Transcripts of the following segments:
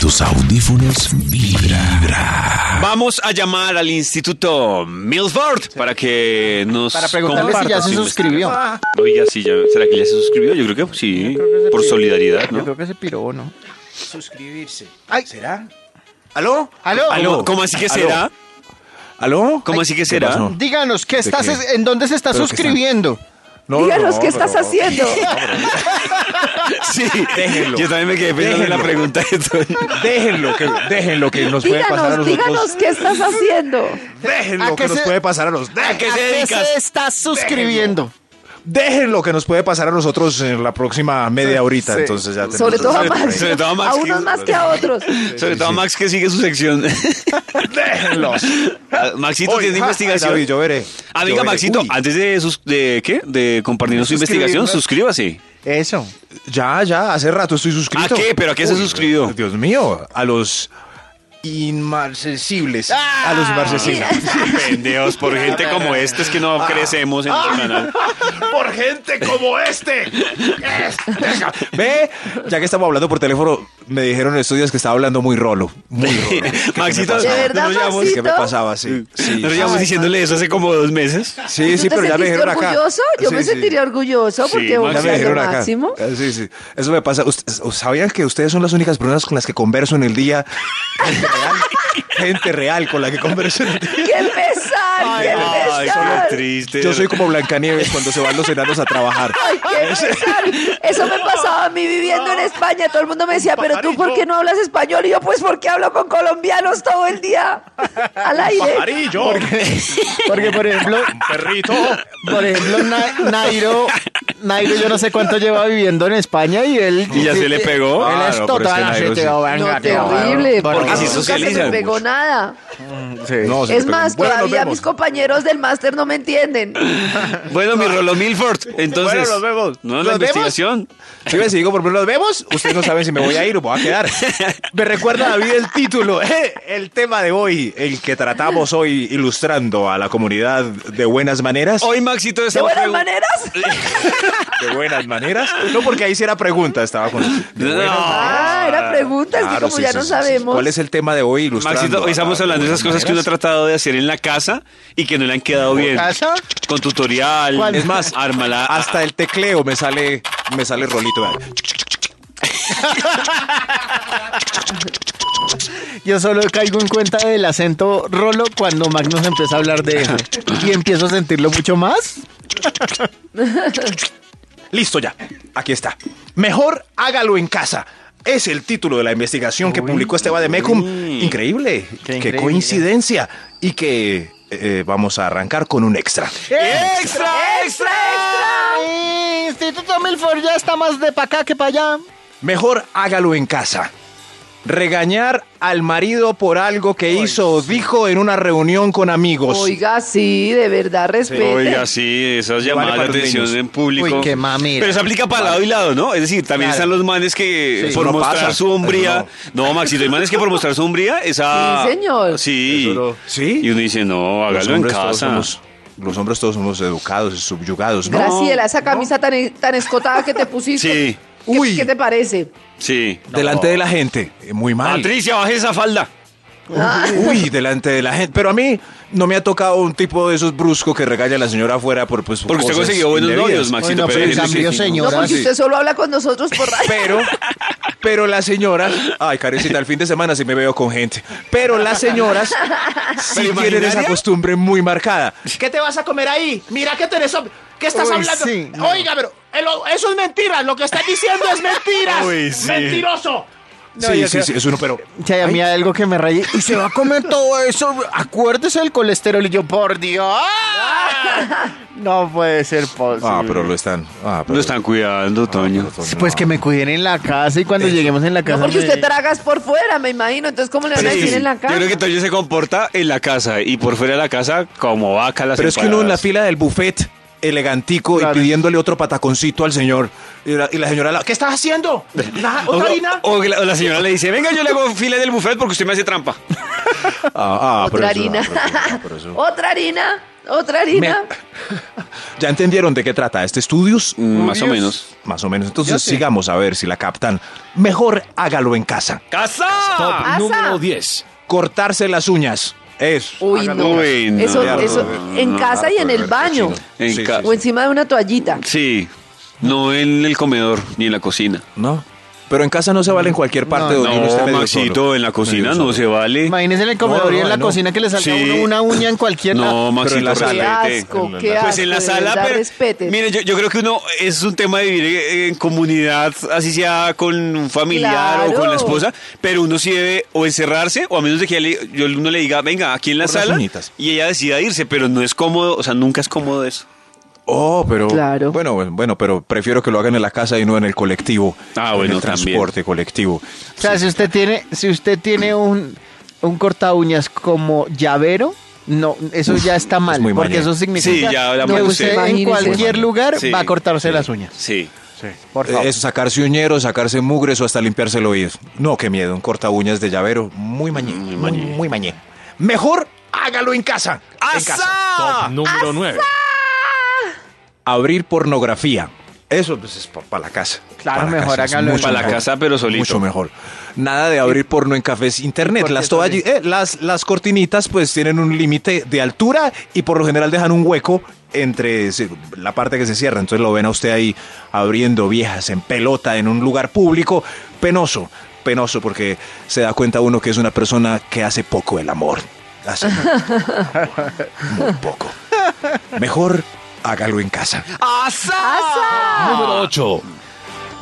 tus audífonos vibra. Vamos a llamar al Instituto Milford para que nos Para preguntarle si comparta ya se su suscribió. investigación. Oiga, sí, ya, ¿será que ya se suscribió? Yo creo que sí, por solidaridad, Yo ¿no? creo que se piró, ¿no? Suscribirse. Ay. ¿Será? ¿Aló? ¿Aló? ¿Cómo, cómo así que ¿Aló? será? ¿Aló? ¿Cómo así que será? pasó? Díganos, ¿qué estás, qué? ¿en dónde se está ¿Pero qué está? suscribiendo? No, Díganos no, qué estás pero- haciendo. Sí, Déjenlo. yo también me quedé pensando en la pregunta. Déjenlo que, déjenlo que nos puede pasar a nosotros. díganos qué estás haciendo. Déjenlo ¿A que nos puede pasar a nosotros. ¿A qué ¿A se se está suscribiendo? Déjenlo que nos puede pasar a nosotros en la próxima media horita. Sí. Entonces ya Sobre todo a Sobre- Max. sobre todo a Max, unos que- más que a otros. Sobre todo a Max que sigue su sección. Déjenlos. Ah, Maxito Hoy, tiene ja, investigación. David, yo veré. Ah, Yo veré. Maxito, Uy, antes de, sus- de ¿qué? De compartirnos su investigación, suscríbase. Eso. Ya, ya, hace rato estoy suscrito. ¿A qué? ¿Pero a qué se Uy, suscribió? Dios mío, a los inmarcesibles. a los inmarcesibles. Pendejos, por gente como esta es que no crecemos en el canal. por gente como este. Ve, ya que estamos hablando por teléfono, me dijeron en estos días que estaba hablando muy rolo. Muy rolo. Maxito, ¿De verdad, nos? ¿Qué me pasaba? Sí, sí. nos llevamos diciéndole eso hace como dos meses. Sí, sí, ¿Tú pero ya me dijeron acá. orgulloso? Yo Sí, me sí. sentiría orgulloso Sí, porque vos Ya me dijeron acá. máximo. Eh, Sí, sí. Eso me pasa. ¿Sabían que ustedes son las únicas personas con las que converso en el día? Gente real. Gente real con la que converso en el día. ¡Qué pesar! ¡Qué Ay, triste. Yo soy como Blancanieves cuando se van los enanos a trabajar. Ay, qué pesar. Eso me pasaba a mí viviendo en España. Todo el mundo me decía, pero tú, ¿por qué no hablas español? Y yo, pues, porque hablo con colombianos todo el día al aire. Pajarillo. Porque, por ejemplo, Perrito. por ejemplo, Na- Nairo, Nairo yo no sé cuánto lleva viviendo en España y él... ¿Y ya se le pegó? Él es pero es total No, terrible, porque nunca se me pegó nada. se Es más, nos todavía mis compañeros del máster no me entienden. Bueno, mi Rolo Milford, entonces. Bueno, nos vemos. No, la ¿Nos investigación. Si digo, por ejemplo, los vemos, ustedes no saben si me voy a ir o me voy a quedar. Me recuerda, David, el título, eh, el tema de hoy, el que tratamos hoy ilustrando a la comunidad de buenas maneras. Hoy, Maxito, ¿De estamos buenas pregun- maneras? ¿De buenas maneras? No, porque ahí sí era pregunta, estaba con... No. Ah, era pregunta, es que Claro, como sí, ya sí, no sí, sabemos. ¿Cuál es el tema de hoy ilustrando? Maxito, hoy estamos a- a hablando de esas cosas que uno ha tratado de hacer en la casa y que no le han quedado bien. ¿Casa? Con tutorial. ¿Cuál? Es más, ármala. Hasta el tecleo me sale, me sale rolito. Yo solo caigo en cuenta del acento rolo cuando Magnus empieza a hablar de eso. Y empiezo a sentirlo mucho más. Listo ya, aquí está. Mejor hágalo en casa. Es el título de la investigación que publicó Esteban de Mecum. Increíble, qué, increíble. coincidencia. Y que eh, vamos a arrancar con un extra. ¡Extra, extra! extra! Instituto Milford ya está más de pa' acá que para allá. Mejor hágalo en casa. Regañar al marido por algo que hizo o dijo en una reunión con amigos. Oiga, sí, de verdad, respete. Oiga, sí, esas llamadas de atención en público. Uy, qué mamera. Pero eso aplica para lado y lado, ¿no? Es decir, también Claro. están los manes que Sí, por no mostrar pasa. su hombría. Eso No. Maxito, hay manes que por mostrar su hombría, esa. Sí, señor. Sí. No-. Y uno dice, no, Los hágalo en hombres todos casa. somos- los hombres todos somos educados y subyugados, ¿no? Graciela, esa camisa tan, tan escotada que te pusiste. Sí. ¿Qué, Uy. ¿Qué te parece? Sí. Delante de la gente. eh, Muy mal. Patricia, baje esa falda. Uy, delante de la gente. Pero a mí no me ha tocado un tipo de esos bruscos que regaña a la señora afuera por pues Porque usted consiguió buenos indebidas. novios, Maxito. Bueno, pero sí. cambio, No, señora, porque sí. usted solo habla con nosotros por radio. Pero, pero las señoras, ay, carecita, el fin de semana sí me veo con gente. Pero las señoras sí ¿Pero tienen esa costumbre muy marcada. ¿Qué te vas a comer ahí? Mira que tenés. ¿Qué estás Uy, hablando? sí, no. Oiga, pero eso es mentira. Lo que estás diciendo es mentiras. Uy, sí. Mentiroso. No, sí, yo sí, creo- sí, es uno, pero. Si a mí hay algo que me raye. Y se va a comer todo eso. Acuérdese del colesterol. Y yo, por Dios. No puede ser posible. Ah, pero lo están. Ah, pero- Lo están cuidando, Toño. pero Toño, Pues que me cuiden en la casa y cuando lleguemos en la casa. No, porque me- usted tragas por fuera, me imagino. Entonces, ¿cómo le van a decir sí. en la Yo casa? creo que Toño se comporta en la casa y por fuera de la casa como vaca las Pero es que uno en la fila del buffet, elegantico, Claro. y pidiéndole otro pataconcito al señor. Y la, y la señora, la- ¿qué estás haciendo? ¿La- O, ¿Otra harina? o la, o la señora le dice, venga, yo le hago fila del buffet porque usted me hace trampa. Ah, ah, pero Otra eso- harina. ah, eso- eso- Otra harina. ¿Otra harina? ¿Ya entendieron de qué trata este estudios? Mm, Más o menos. Más o menos. Entonces sigamos a ver si la captan. Mejor hágalo en casa. ¡Casa! Top número 10. Cortarse las uñas. Eso. Uy, no. Uy, no. Eso, eso, en casa y en el baño. En Sí, ca- sí, O encima de una toallita. Sí, no en el comedor ni en la cocina. ¿No? Pero en casa no se vale en cualquier parte No, donde uno esté No, medio Maxito, solo. en la cocina no se vale. Imagínese en el comedor No, no, y en la no. cocina que le salga a Sí. uno una uña en cualquier lado. No, Maxito, en la sala. Qué asco, qué asco. Pues en la sala, pero respeten. mire, yo, yo creo que uno es un tema de vivir eh, en comunidad, así sea con un familiar o con la esposa, pero uno sí debe o encerrarse o a menos de que ella le- yo, uno le diga, venga, aquí en la Por sala y ella decida irse, pero no es cómodo, o sea, nunca es cómodo eso. Oh, pero. Claro. Bueno, bueno, pero prefiero que lo hagan en la casa y no en el colectivo. Ah, en bueno, el también. transporte colectivo. O sea, si usted tiene, si usted tiene un, un corta uñas como llavero, no, eso ya está mal, muy porque eso significa Sí, ya que usted en cualquier lugar Sí. va a cortarse las uñas. Sí. Por favor. Eh, Es sacarse uñeros, sacarse mugres o hasta limpiarse el oído. No, qué miedo, un corta uñas de llavero. Muy mañé. Muy mañé. Muy, mañé. Mejor hágalo en casa. En casa. Top número 9. Abrir pornografía. Eso pues, es para la casa. Claro, Pa' la mejor mucho Para la casa, pero solito. Mucho mejor. Nada de abrir porno en cafés internet. ¿Por qué Las, toalli- solito? eh, las, las cortinitas pues tienen un límite de altura y por lo general dejan un hueco entre la parte que se cierra. Entonces lo ven a usted ahí abriendo viejas en pelota en un lugar público. Penoso, penoso porque se da cuenta uno que es una persona que hace poco el amor. Hace muy poco. Mejor hágalo en casa. Número 8.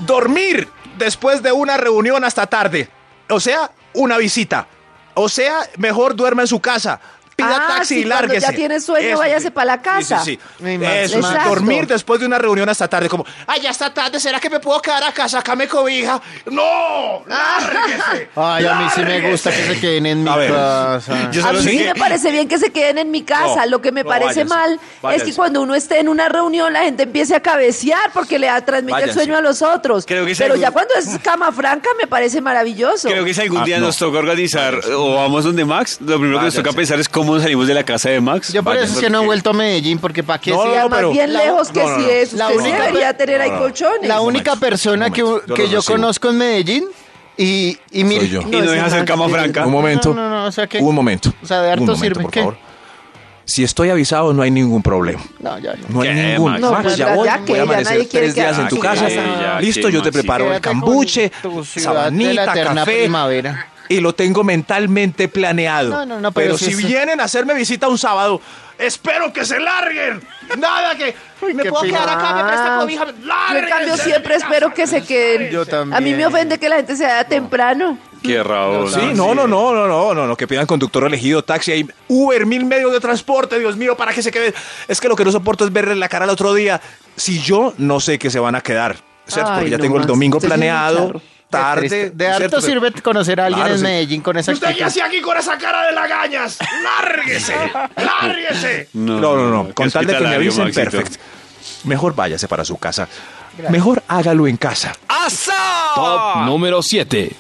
dormir después de una reunión hasta tarde. O sea, una visita. O sea, mejor duerma en su casa. Pida Ah, taxi sí, y lárguese. ya tiene sueño, Eso váyase sí. pa' la casa. Sí, sí, sí. Eso, dormir después de una reunión hasta tarde. Como, ay, ya está tarde, ¿será que me puedo quedar a casa? Acá me cobija. ¡No! ¡Lárguese! Ay, a mí sí me gusta que se queden en mi A ver. casa. Yo A mí sí que- me parece bien que se queden en mi casa. No, Lo que me no, parece váyanse, mal es que cuando uno esté en una reunión la gente empiece a cabecear porque le transmite el sueño a los otros. Creo que Pero ya cuando es cama franca me parece maravilloso. Creo que si algún Ah, día no. nos toca organizar o vamos donde Max, lo primero que nos toca pensar es cómo salimos de la casa de Max. Yo por eso es que no he vuelto a Medellín, porque para qué No, si no, Y a- además pero- bien la- lejos que no, no, sí no. es. La Usted sí única- debería tener ahí colchones. La única persona que, momento, yo que lo yo recibo. conozco en Medellín y, y Soy yo. Y no ese deja hacer Max, cama sí. franca. Un momento. No, no, no, o sea que- Un momento. o sea, de harto Un momento, sirve, por ¿qué? favor. Si estoy avisado, no hay ningún problema. No, ya no. No hay ¿Qué, ningún. Max? No, Max, pues, ya ya voy, que, voy a ya amanecer nadie quiere tres días en tu casa. ya, Listo, yo te preparo el Quédate con cambuche, tu ciudad de sabanita, la eterna café. primavera. Y lo tengo mentalmente planeado. No, no, no, pero pero si vienen a hacerme visita un sábado, espero que se larguen. Nada que me puedo pena. quedar acá, me presta cobija. Yo en cambio siempre espero que se queden. Yo también. A mí me ofende que la gente se vaya temprano. Qué raro. Sí, no, no, no, no, no, no, no, que pidan conductor elegido, taxi, hay Uber, mil medios de transporte, Dios mío, para que se queden. Es que lo que no soporto es verle la cara al otro día. Si yo no sé que se van a quedar, ¿cierto? Ay, Porque ya no, tengo el domingo sí planeado, charro. Tarde. De, de harto sirve conocer a alguien Claro, en sí. Medellín con esa ¿Usted qué hacía aquí con esa cara de lagañas? ¡Lárguese! ¡Lárguese! No, No, no, Con tal de que me avisen, Maxito. perfecto. Mejor váyase para su casa. Mejor hágalo en casa. ¡Asa! Top número 7.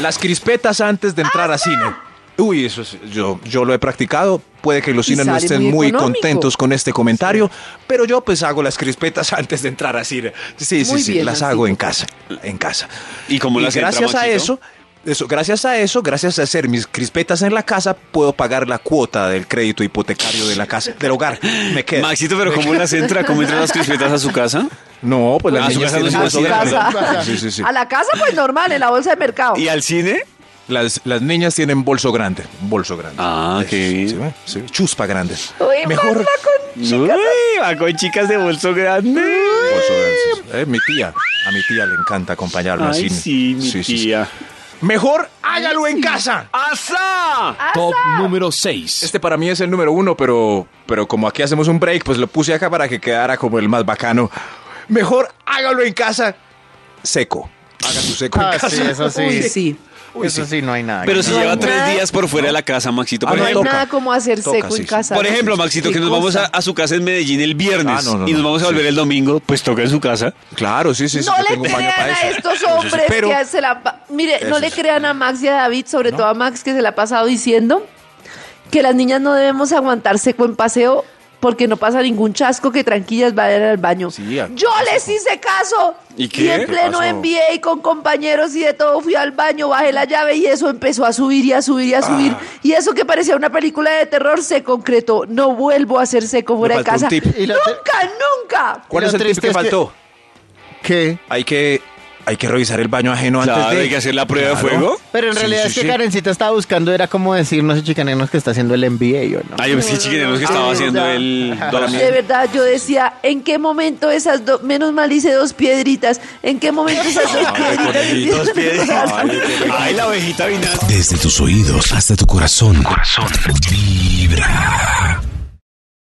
Las crispetas antes de entrar a cine. Uy, eso es- yo, yo lo he practicado. Puede que los Y cines no estén muy contentos con este comentario, pero yo pues hago las crispetas antes de entrar a cine. Sí, sí, Muy sí, bien, las hago en casa, en casa. ¿Y cómo las entra, gracias a eso, eso, gracias a eso, gracias a hacer mis crispetas en la casa, puedo pagar la cuota del crédito hipotecario de la casa, del hogar. Me queda. Maxito, pero ¿cómo las entra? ¿Cómo entran las crispetas a su casa? No, pues las su niñas casa. A la casa, pues normal, en la bolsa de mercado. ¿Y al cine? Las, las niñas tienen bolso grande, bolso grande. Ah, qué bien. ¿sí ve? Sí, chuspa grande. Uy, Mejor la con- Uy, va con chicas de bolso grande. bolso grande. Eh, mi tía, a mi tía le encanta acompañarme Ay, cine. sí, mi Sí, sí, sí. tía. Mejor hágalo en casa. ¡Asa! Top número 6. Este para mí es el número uno, pero, pero como aquí hacemos un break, pues lo puse acá para que quedara como el más bacano. Mejor hágalo en casa seco. Haga su seco Ah, en casa. sí, eso sí. Uy, sí. Uy, eso sí. sí, no hay nada. Pero si No lleva tres nada. días por fuera de la casa, Maxito. Ah, Por no, No hay ejemplo, nada como hacer Toca, seco sí, en casa. por ejemplo, Maxito, que nos vamos a, su casa en Medellín el viernes Ah, no, no, y nos no. vamos a volver Sí. el domingo, pues toca en su casa. Claro, sí, sí, sí. No le tengo crean para a eso. estos hombres pero- que se la... Mire, no le crean a Max y a David, sobre todo a Max, que se la ha pasado diciendo que las niñas no debemos aguantar seco en paseo porque no pasa ningún chasco que tranquillas vayan al baño. Sí, a- Yo les hice caso. ¿Y qué? en ¿Qué pleno pasó? MBA con compañeros y de todo fui al baño, bajé la llave y eso empezó a subir y a subir y a subir. Ah. Y eso que parecía una película de terror se concretó. No vuelvo a hacer seco fuera de faltó casa. tip. Y te- Nunca, nunca. ¿Cuál Y es el tip triste que es que- faltó? ¿Qué? Hay que, hay que revisar el baño ajeno Claro, antes de... hay que hacer la prueba Claro. de fuego. Pero en Sí, realidad sí, es que sí. Karencita estaba buscando, era como decir, no sé, chicanenos que está haciendo el MBA o no. Ay, yo pensé, chiquineros, que estaba haciendo el... De verdad, yo decía, ¿en qué momento esas dos, menos mal hice dos piedritas, ¿en qué momento esas dos piedritas? Dos pies. Ay, la ovejita vinagre. Desde tus oídos hasta tu corazón. Corazón. Vibra.